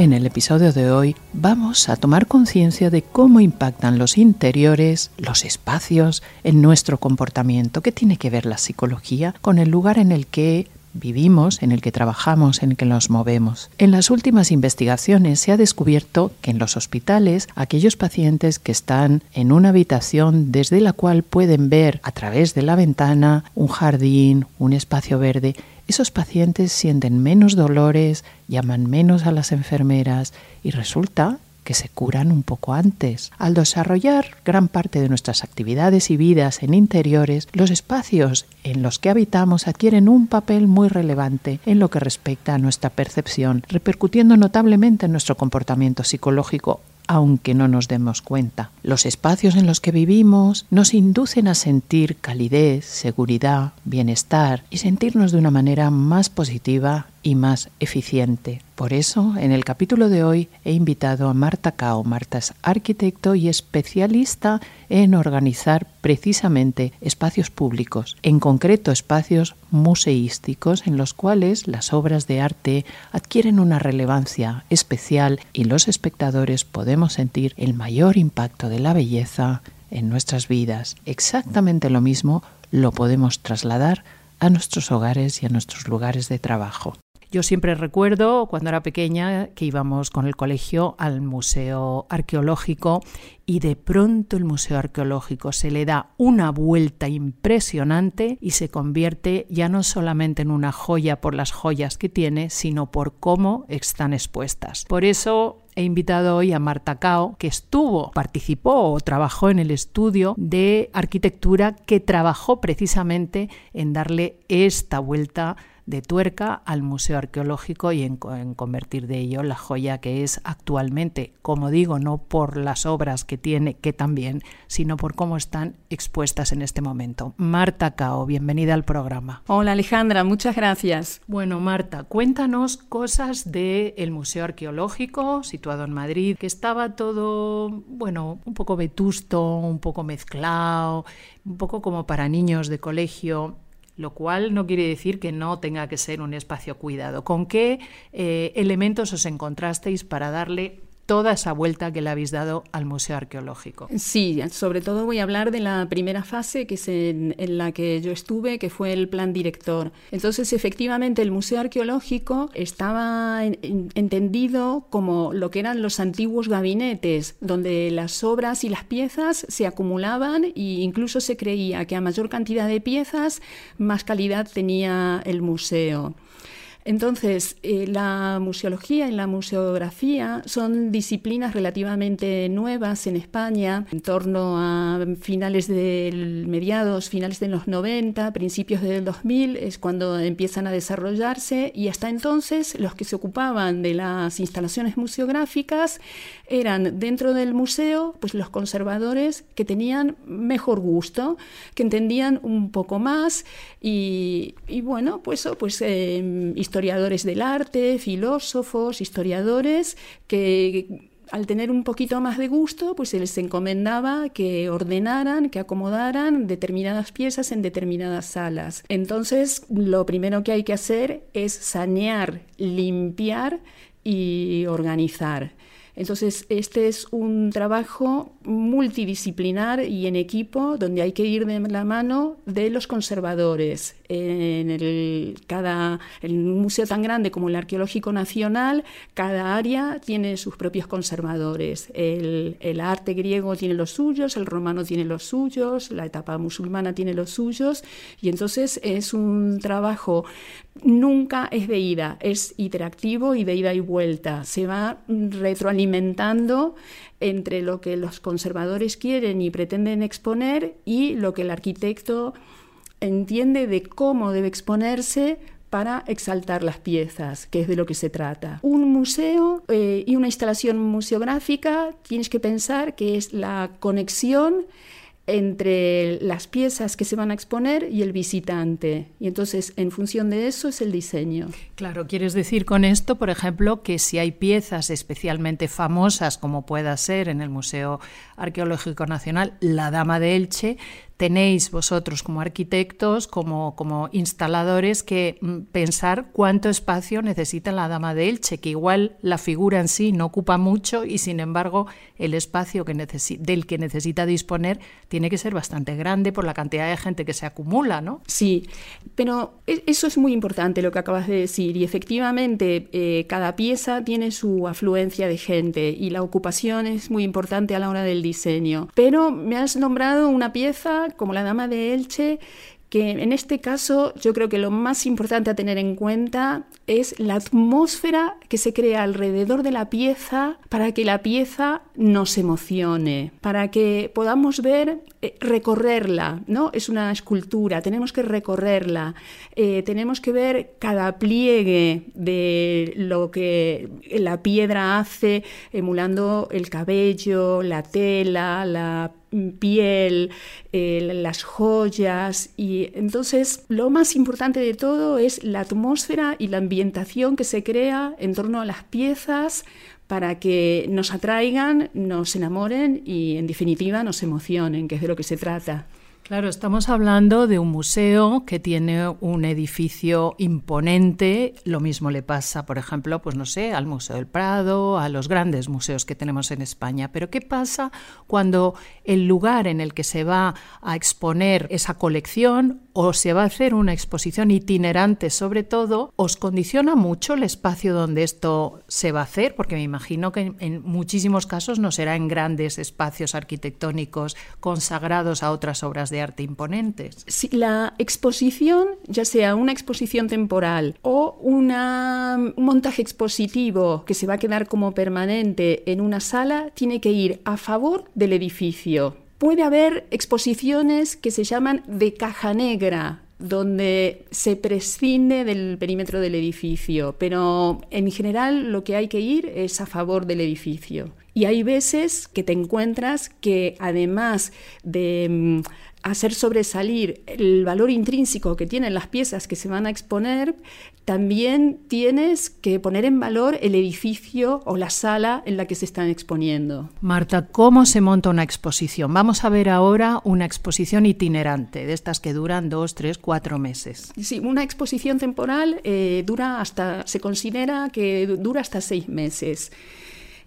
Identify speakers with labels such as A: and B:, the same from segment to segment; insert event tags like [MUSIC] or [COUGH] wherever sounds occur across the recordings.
A: En el episodio de hoy vamos a tomar conciencia de cómo impactan los interiores, los espacios, en nuestro comportamiento. ¿Qué tiene que ver la psicología con el lugar en el que vivimos, en el que trabajamos, en el que nos movemos. En las últimas investigaciones se ha descubierto que en los hospitales aquellos pacientes que están en una habitación desde la cual pueden ver a través de la ventana un jardín, un espacio verde, esos pacientes sienten menos dolores, llaman menos a las enfermeras y resulta que se curan un poco antes. Al desarrollar gran parte de nuestras actividades y vidas en interiores, los espacios en los que habitamos adquieren un papel muy relevante en lo que respecta a nuestra percepción, repercutiendo notablemente en nuestro comportamiento psicológico aunque no nos demos cuenta. Los espacios en los que vivimos nos inducen a sentir calidez, seguridad, bienestar y sentirnos de una manera más positiva y más eficiente. Por eso, en el capítulo de hoy he invitado a Marta Cao. Marta es arquitecto y especialista en organizar precisamente espacios públicos, en concreto espacios museísticos en los cuales las obras de arte adquieren una relevancia especial y los espectadores podemos sentir el mayor impacto de la belleza en nuestras vidas. Exactamente lo mismo lo podemos trasladar a nuestros hogares y a nuestros lugares de trabajo. Yo siempre recuerdo cuando era pequeña que íbamos con el colegio al Museo Arqueológico y de pronto el Museo Arqueológico se le da una vuelta impresionante y se convierte ya no solamente en una joya por las joyas que tiene, sino por cómo están expuestas. Por eso he invitado hoy a Marta Cao, que estuvo, participó o trabajó en el estudio de arquitectura que trabajó precisamente en darle esta vuelta de tuerca al Museo Arqueológico y en, convertir de ello la joya que es actualmente, como digo, no por las obras que tiene, que también, sino por cómo están expuestas en este momento. Marta Cao, bienvenida al programa.
B: Hola Alejandra, muchas gracias.
A: Bueno, Marta, cuéntanos cosas del Museo Arqueológico situado en Madrid, que estaba todo, bueno, un poco vetusto, un poco mezclado, un poco como para niños de colegio lo cual no quiere decir que no tenga que ser un espacio cuidado. ¿Con qué eh, elementos os encontrasteis para darle toda esa vuelta que le habéis dado al Museo Arqueológico.
B: Sí, sobre todo voy a hablar de la primera fase, que es en, la que yo estuve, que fue el plan director. Entonces, efectivamente, el Museo Arqueológico estaba entendido como lo que eran los antiguos gabinetes, donde las obras y las piezas se acumulaban e incluso se creía que a mayor cantidad de piezas, más calidad tenía el museo. Entonces, eh, la museología y la museografía son disciplinas relativamente nuevas en España, en torno a finales del mediados, finales de los 90, principios del 2000, es cuando empiezan a desarrollarse y hasta entonces los que se ocupaban de las instalaciones museográficas eran dentro del museo, pues los conservadores que tenían mejor gusto, que entendían un poco más y, bueno, pues, pues eh, historiadores del arte, filósofos, historiadores que al tener un poquito más de gusto, pues se les encomendaba que ordenaran, que acomodaran determinadas piezas en determinadas salas. Entonces, lo primero que hay que hacer es sanear, limpiar y organizar. Entonces, este es un trabajo multidisciplinar y en equipo donde hay que ir de la mano de los conservadores. En, el, cada, un museo tan grande como el Arqueológico Nacional, cada área tiene sus propios conservadores. El, el arte griego tiene los suyos, el romano tiene los suyos, la etapa musulmana tiene los suyos y entonces es un trabajo nunca es de ida, es interactivo y de ida y vuelta. Se va retroalimentando entre lo que los conservadores quieren y pretenden exponer y lo que el arquitecto entiende de cómo debe exponerse para exaltar las piezas, que es de lo que se trata. Un museo eh, y una instalación museográfica tienes que pensar que es la conexión entre las piezas que se van a exponer y el visitante. Y entonces, en función de eso, es el diseño.
A: Claro, quieres decir con esto, por ejemplo, que si hay piezas especialmente famosas, como pueda ser en el Museo Arqueológico Nacional, la Dama de Elche, tenéis vosotros como arquitectos, como, como instaladores, que mm, pensar cuánto espacio necesita la Dama de Elche, que igual la figura en sí no ocupa mucho y sin embargo el espacio que del que necesita disponer tiene que ser bastante grande por la cantidad de gente que se acumula, ¿no?
B: Sí, pero e, eso es muy importante lo que acabas de decir y efectivamente eh, cada pieza tiene su afluencia de gente y la ocupación es muy importante a la hora del diseño. Pero me has nombrado una pieza como la Dama de Elche, que en este caso yo creo que lo más importante a tener en cuenta es la atmósfera que se crea alrededor de la pieza para que la pieza nos emocione, para que podamos ver, eh, recorrerla, ¿no? Es una escultura, tenemos que recorrerla, eh, tenemos que ver cada pliegue de lo que la piedra hace, emulando el cabello, la tela, la piel, eh, las joyas y entonces lo más importante de todo es la atmósfera y la ambientación que se crea en torno a las piezas para que nos atraigan, nos enamoren y en definitiva nos emocionen, que es de lo que se trata.
A: Claro, estamos hablando de un museo que tiene un edificio imponente. Lo mismo le pasa, por ejemplo, pues no sé, al Museo del Prado, a los grandes museos que tenemos en España. Pero ¿qué pasa cuando el lugar en el que se va a exponer esa colección o se va a hacer una exposición itinerante sobre todo, os condiciona mucho el espacio donde esto se va a hacer? Porque me imagino que en muchísimos casos no será en grandes espacios arquitectónicos consagrados a otras obras de arte imponentes.
B: Si la exposición, ya sea una exposición temporal o un montaje expositivo que se va a quedar como permanente en una sala, tiene que ir a favor del edificio. Puede haber exposiciones que se llaman de caja negra, donde se prescinde del perímetro del edificio, pero en general lo que hay que ir es a favor del edificio. Y hay veces que te encuentras que además de mm, hacer sobresalir el valor intrínseco que tienen las piezas que se van a exponer, también tienes que poner en valor el edificio o la sala en la que se están exponiendo.
A: Marta, ¿cómo se monta una exposición? Vamos a ver ahora una exposición itinerante, de estas que duran dos, tres, cuatro meses.
B: Sí, una exposición temporal eh, dura hasta, se considera que dura hasta seis meses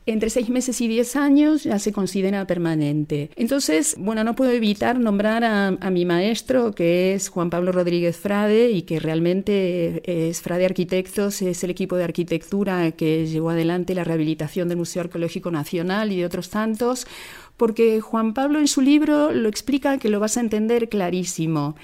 B: entre seis meses y diez años ya se considera permanente. Entonces, bueno, no puedo evitar nombrar a, mi maestro, que es Juan Pablo Rodríguez Frade, y que realmente es Frade Arquitectos, es el equipo de arquitectura que llevó adelante la rehabilitación del Museo Arqueológico Nacional y de otros tantos, porque Juan Pablo en su libro lo explica que lo vas a entender clarísimo.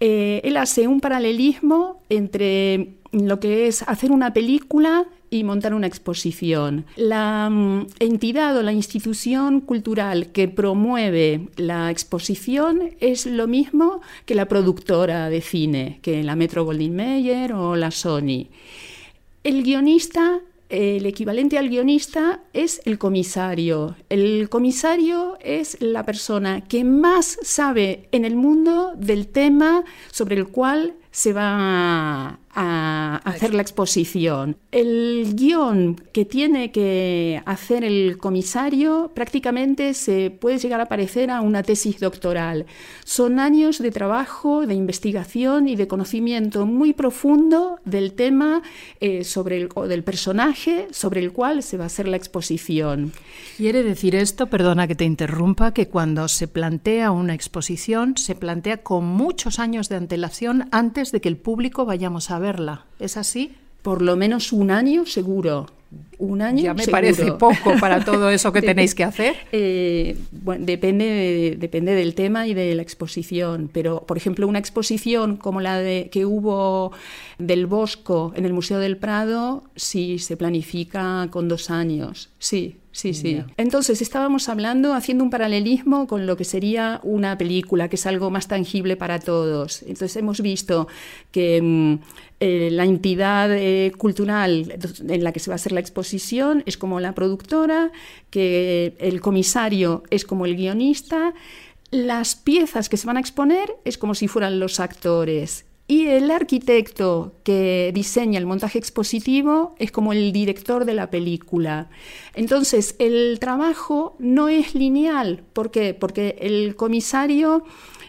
B: Eh, él hace un paralelismo entre lo que es hacer una película y montar una exposición. La mm, entidad o la institución cultural que promueve la exposición es lo mismo que la productora de cine, que la Metro Goldwyn Mayer o la Sony. El guionista el equivalente al guionista es el comisario. El comisario es la persona que más sabe en el mundo del tema sobre el cual se va a hacer la exposición. El guion que tiene que hacer el comisario prácticamente se puede llegar a parecer a una tesis doctoral. Son años de trabajo, de investigación y de conocimiento muy profundo del tema eh, sobre el, o del personaje sobre el cual se va a hacer la exposición.
A: Quiere decir esto, perdona que te interrumpa, que cuando se plantea una exposición se plantea con muchos años de antelación antes de que el público vayamos a verla. ¿Es así?
B: Por lo menos un año seguro. Un año.
A: Ya me parece poco para todo eso que [LAUGHS] tenéis que hacer.
B: Eh, bueno, depende, depende del tema y de la exposición. Pero, por ejemplo, una exposición como la de, que hubo del Bosco en el Museo del Prado, sí se planifica con dos años. Sí, Sí, sí. Entonces estábamos hablando, haciendo un paralelismo con lo que sería una película, que es algo más tangible para todos. Entonces hemos visto que mm, eh, la entidad eh, cultural en la que se va a hacer la exposición es como la productora, que el comisario es como el guionista, las piezas que se van a exponer es como si fueran los actores y el arquitecto que diseña el montaje expositivo es como el director de la película. Entonces, el trabajo no es lineal. ¿Por qué? Porque el comisario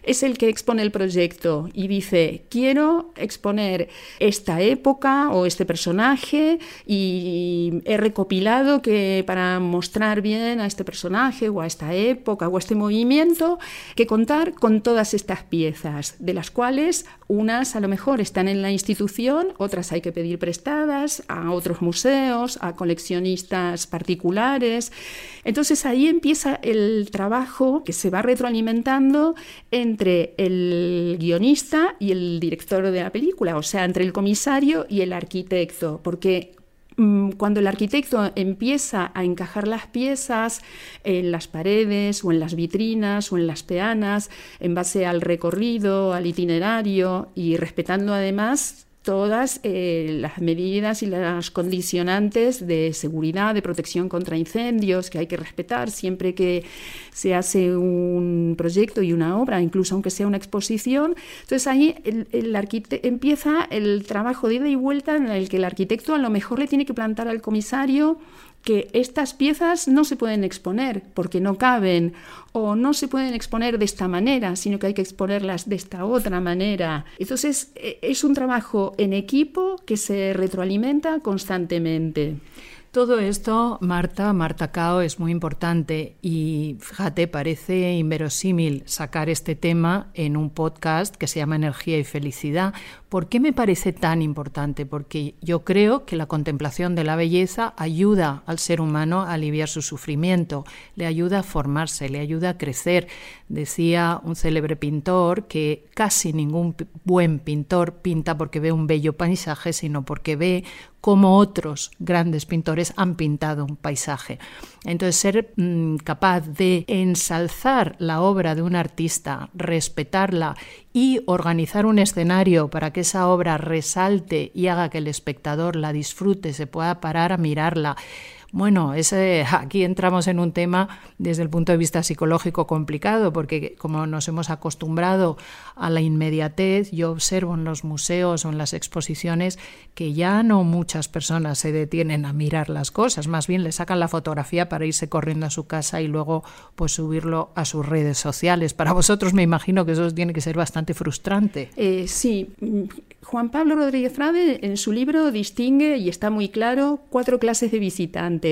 B: es el que expone el proyecto y dice, quiero exponer esta época o este personaje y he recopilado que para mostrar bien a este personaje o a esta época o a este movimiento, que contar con todas estas piezas, de las cuales unas a lo mejor están en la institución, otras hay que pedir prestadas a otros museos, a coleccionistas particulares. Entonces ahí empieza el trabajo que se va retroalimentando entre el guionista y el director de la película, o sea, entre el comisario y el arquitecto, porque mm, cuando el arquitecto empieza a encajar las piezas en las paredes o en las vitrinas o en las peanas en base al recorrido, al itinerario y respetando además todas eh, las medidas y las condicionantes de seguridad, de protección contra incendios que hay que respetar siempre que se hace un proyecto y una obra, incluso aunque sea una exposición. Entonces ahí el, empieza el trabajo de ida y vuelta en el que el arquitecto a lo mejor le tiene que plantar al comisario que estas piezas no se pueden exponer porque no caben o no se pueden exponer de esta manera, sino que hay que exponerlas de esta otra manera. Entonces e, es un trabajo en equipo que se retroalimenta constantemente.
A: Todo esto, Marta, Marta Cao, es muy importante y fíjate, parece inverosímil sacar este tema en un podcast que se llama Energía y Felicidad. ¿Por qué me parece tan importante? Porque yo creo que la contemplación de la belleza ayuda al ser humano a aliviar su sufrimiento, le ayuda a formarse, le ayuda a crecer. Decía un célebre pintor que casi ningún buen pintor pinta porque ve un bello paisaje, sino porque ve cómo otros grandes pintores han pintado un paisaje. Entonces, ser mm, capaz de ensalzar la obra de un artista, respetarla y organizar un escenario para que esa obra resalte y haga que el espectador la disfrute, se pueda parar a mirarla, bueno, ese, aquí entramos en un tema desde el punto de vista psicológico complicado, porque como nos hemos acostumbrado a la inmediatez, yo observo en los museos o en las exposiciones que ya no muchas personas se detienen a mirar las cosas, más bien le sacan la fotografía para irse corriendo a su casa y luego pues subirlo a sus redes sociales. Para vosotros me imagino que eso tiene que ser bastante frustrante.
B: Eh, sí, Juan Pablo Rodríguez Frade en su libro distingue, y está muy claro, cuatro clases de visitantes.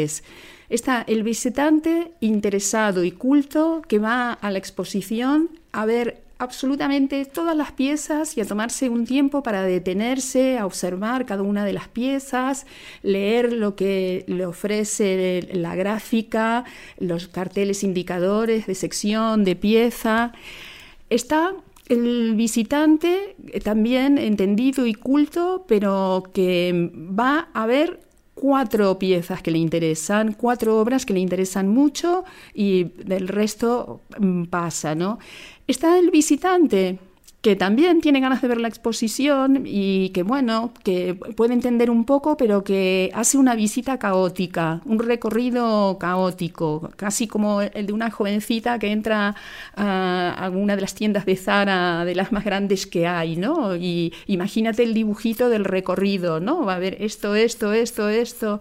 B: Está el visitante interesado y culto que va a la exposición a ver absolutamente todas las piezas y a tomarse un tiempo para detenerse, a observar cada una de las piezas, leer lo que le ofrece la gráfica, los carteles indicadores de sección, de pieza. Está el visitante también entendido y culto, pero que va a ver cuatro piezas que le interesan, cuatro obras que le interesan mucho y del resto mm, pasa, ¿no? Está el visitante que también tiene ganas de ver la exposición y que, bueno, que puede entender un poco, pero que hace una visita caótica, un recorrido caótico, casi como el de una jovencita que entra a, una de las tiendas de Zara, de las más grandes que hay, ¿no? Y imagínate el dibujito del recorrido, ¿no? Va a ver esto, esto, esto, esto.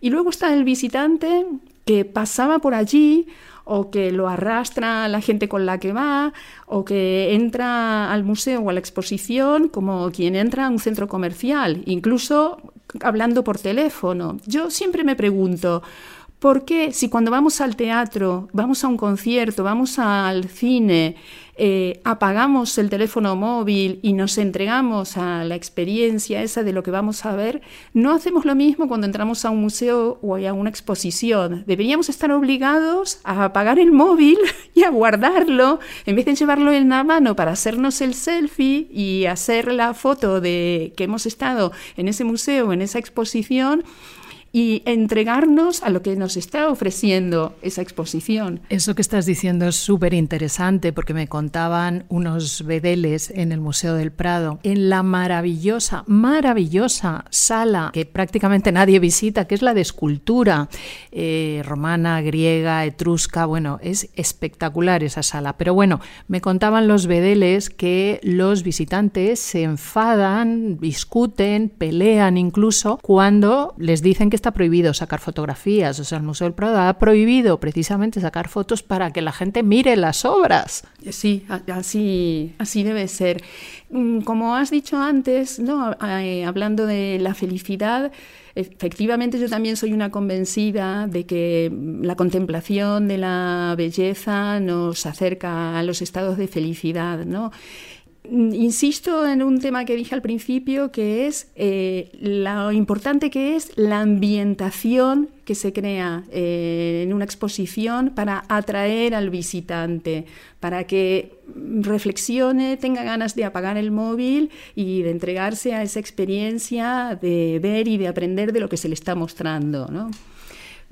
B: Y luego está el visitante que pasaba por allí o que lo arrastra la gente con la que va, o que entra al museo o a la exposición como quien entra a un centro comercial, incluso hablando por teléfono. Yo siempre me pregunto, ¿por qué si cuando vamos al teatro, vamos a un concierto, vamos al cine, eh, apagamos el teléfono móvil y nos entregamos a la experiencia esa de lo que vamos a ver, no hacemos lo mismo cuando entramos a un museo o a una exposición. Deberíamos estar obligados a apagar el móvil [LAUGHS] y a guardarlo en vez de llevarlo en la mano para hacernos el selfie y hacer la foto de que hemos estado en ese museo, en esa exposición y entregarnos a lo que nos está ofreciendo esa exposición.
A: Eso que estás diciendo es súper interesante porque me contaban unos bedeles en el Museo del Prado, en la maravillosa, maravillosa sala que prácticamente nadie visita, que es la de escultura eh, romana, griega, etrusca, bueno, es espectacular esa sala. Pero bueno, me contaban los bedeles que los visitantes se enfadan, discuten, pelean incluso cuando les dicen que está prohibido sacar fotografías, o sea, el Museo del Prado ha prohibido precisamente sacar fotos para que la gente mire las obras.
B: Sí, así, así debe ser. Mm, como has dicho antes, ¿no? Eh, hablando de la felicidad, efectivamente yo también soy una convencida de que la contemplación de la belleza nos acerca a los estados de felicidad, ¿no? Insisto en un tema que dije al principio, que es eh, lo importante que es la ambientación que se crea eh, en una exposición para atraer al visitante, para que reflexione, tenga ganas de apagar el móvil y de entregarse a esa experiencia de ver y de aprender de lo que se le está mostrando. ¿no?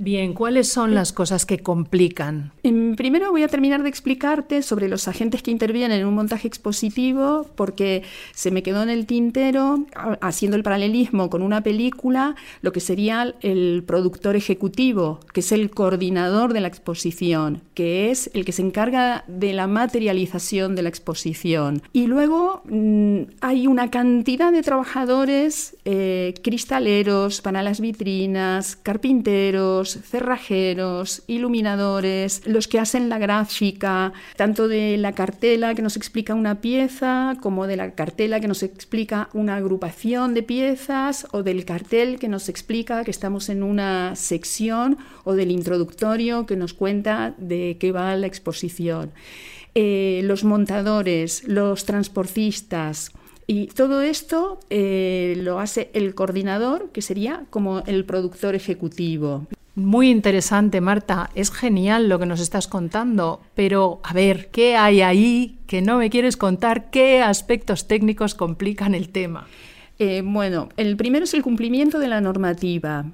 A: Bien, ¿cuáles son las cosas que complican?
B: Primero voy a terminar de explicarte sobre los agentes que intervienen en un montaje expositivo, porque se me quedó en el tintero, haciendo el paralelismo con una película, lo que sería el productor ejecutivo, que es el coordinador de la exposición, que es el que se encarga de la materialización de la exposición. Y luego mm, hay una cantidad de trabajadores, eh, cristaleros para las vitrinas, carpinteros, cerrajeros, iluminadores, los que hacen la gráfica, tanto de la cartela que nos explica una pieza, como de la cartela que nos explica una agrupación de piezas, o del cartel que nos explica que estamos en una sección, o del introductorio que nos cuenta de qué va la exposición. Eh, los montadores, los transportistas, y todo esto eh, lo hace el coordinador, que sería como el productor ejecutivo.
A: Muy interesante, Marta. Es genial lo que nos estás contando, pero a ver, ¿qué hay ahí que no me quieres contar? ¿Qué aspectos técnicos complican el tema?
B: Eh, bueno, el primero es el cumplimiento de la normativa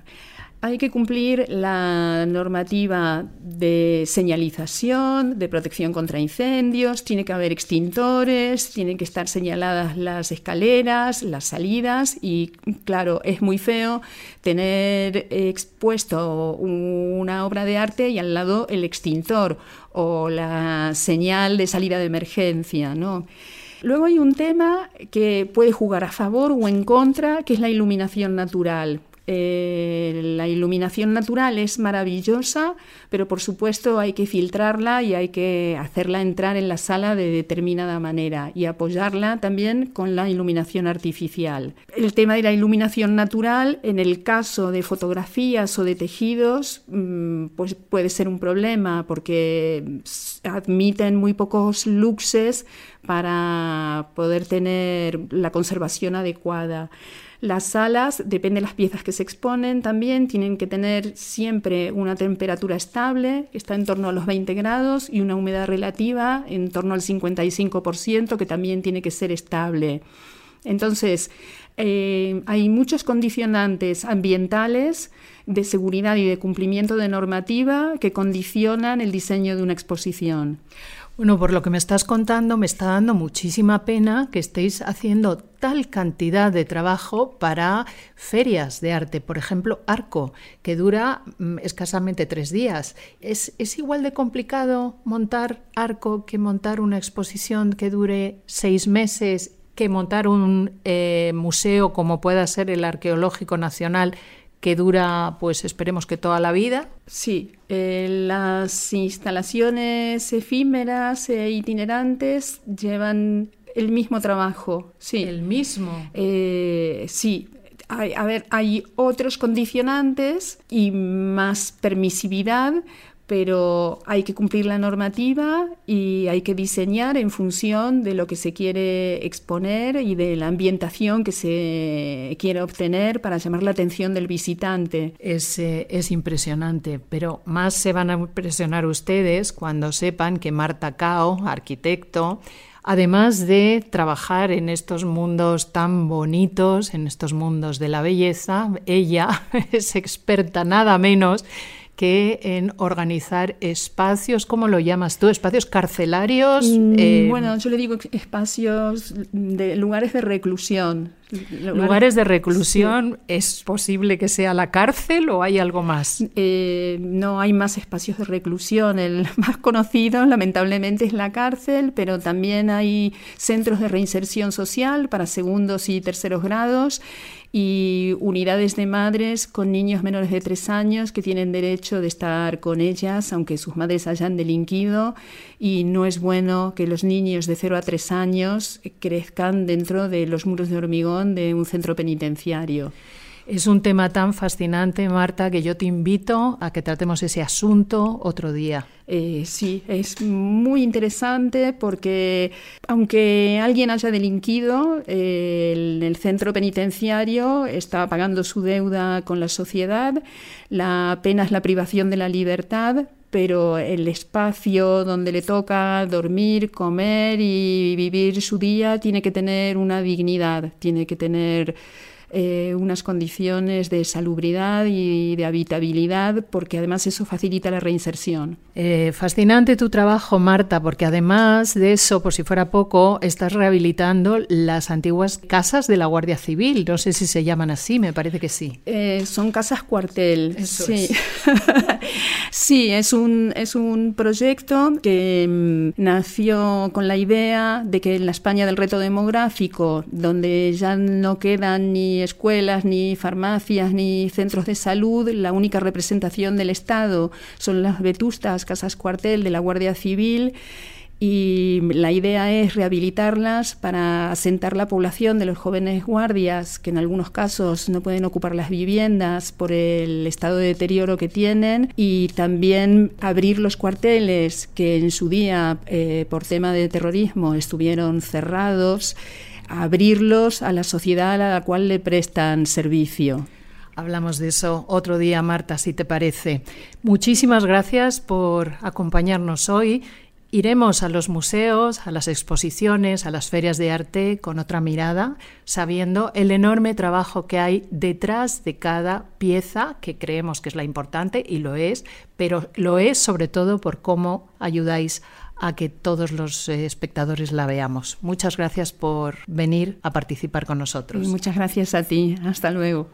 B: hay que cumplir la normativa de señalización, de protección contra incendios, tiene que haber extintores, tienen que estar señaladas las escaleras, las salidas y claro, es muy feo tener expuesto una obra de arte y al lado el extintor o la señal de salida de emergencia, ¿no? Luego hay un tema que puede jugar a favor o en contra, que es la iluminación natural. Eh, la iluminación natural es maravillosa, pero por supuesto hay que filtrarla y hay que hacerla entrar en la sala de determinada manera y apoyarla también con la iluminación artificial. El tema de la iluminación natural, en el caso de fotografías o de tejidos, mm, pues puede ser un problema porque admiten muy pocos luxes para poder tener la conservación adecuada. Las salas, depende de las piezas que se exponen, también tienen que tener siempre una temperatura estable, que está en torno a los 20 grados, y una humedad relativa en torno al 55%, que también tiene que ser estable. Entonces, eh, hay muchos condicionantes ambientales de seguridad y de cumplimiento de normativa que condicionan el diseño de una exposición.
A: Bueno, por lo que me estás contando, me está dando muchísima pena que estéis haciendo tal cantidad de trabajo para ferias de arte. Por ejemplo, Arco, que dura mm, escasamente tres días. ¿Es, ¿Es, igual de complicado montar Arco que montar una exposición que dure seis meses, que montar un eh, museo como pueda ser el Arqueológico Nacional que dura, pues esperemos que toda la vida.
B: Sí, eh, las instalaciones efímeras e itinerantes llevan el mismo trabajo, sí.
A: El mismo.
B: Eh, sí, a ver, hay otros condicionantes y más permisividad, pero hay que cumplir la normativa y hay que diseñar en función de lo que se quiere exponer y de la ambientación que se quiere obtener para llamar la atención del visitante.
A: Es, eh, es impresionante, pero más se van a impresionar ustedes cuando sepan que Marta Cao, arquitecto, además de trabajar en estos mundos tan bonitos, en estos mundos de la belleza, ella [LAUGHS] es experta nada menos que en organizar espacios, ¿cómo lo llamas tú? ¿Espacios carcelarios?
B: Mm, eh, bueno, yo le digo espacios de lugares de reclusión.
A: Lugares, de reclusión, ¿es posible que sea la cárcel o hay algo más?
B: Eh, no hay más espacios de reclusión. El [LAUGHS] más conocido, lamentablemente, es la cárcel, pero también hay centros de reinserción social para segundos y terceros grados y unidades de madres con niños menores de tres años que tienen derecho de estar con ellas, aunque sus madres hayan delinquido, y no es bueno que los niños de 0 a 3 años crezcan dentro de los muros de hormigón de un centro penitenciario.
A: Es un tema tan fascinante, Marta, que yo te invito a que tratemos ese asunto otro día.
B: Eh, sí, es muy interesante porque aunque alguien haya delinquido, eh, el, centro penitenciario está pagando su deuda con la sociedad, la pena es la privación de la libertad, pero el espacio donde le toca dormir, comer y vivir su día tiene que tener una dignidad, tiene que tener eh, unas condiciones de salubridad y de habitabilidad, porque además eso facilita la reinserción.
A: Eh, fascinante tu trabajo, Marta, porque además de eso, por si fuera poco, estás rehabilitando las antiguas casas de la Guardia Civil. No sé si se llaman así, me parece que sí.
B: Eh, son casas cuartel. sí. [LAUGHS] sí, es un, es un proyecto que mm, nació con la idea de que en la España del reto demográfico, donde ya no quedan ni escuelas, ni farmacias, ni centros de salud. La única representación del Estado son las vetustas casas cuartel de la Guardia Civil. Y la idea es rehabilitarlas para asentar la población de los jóvenes guardias que en algunos casos no pueden ocupar las viviendas por el estado de deterioro que tienen. Y también abrir los cuarteles que en su día eh, por tema de terrorismo estuvieron cerrados abrirlos a la sociedad a la cual le prestan servicio.
A: Hablamos de eso otro día, Marta, si te parece. Muchísimas gracias por acompañarnos hoy. Iremos a los museos, a las exposiciones, a las ferias de arte con otra mirada, sabiendo el enorme trabajo que hay detrás de cada pieza que creemos que es la importante y lo es, pero lo es sobre todo por cómo ayudáis a que todos los eh, espectadores la veamos. Muchas gracias por venir a participar con nosotros.
B: muchas gracias a ti. Hasta luego.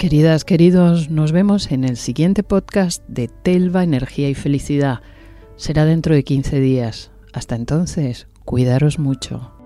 A: Queridas, queridos, nos vemos en el siguiente podcast de Telva, Energía y Felicidad. Será dentro de 15 días. Hasta entonces, cuidaros mucho.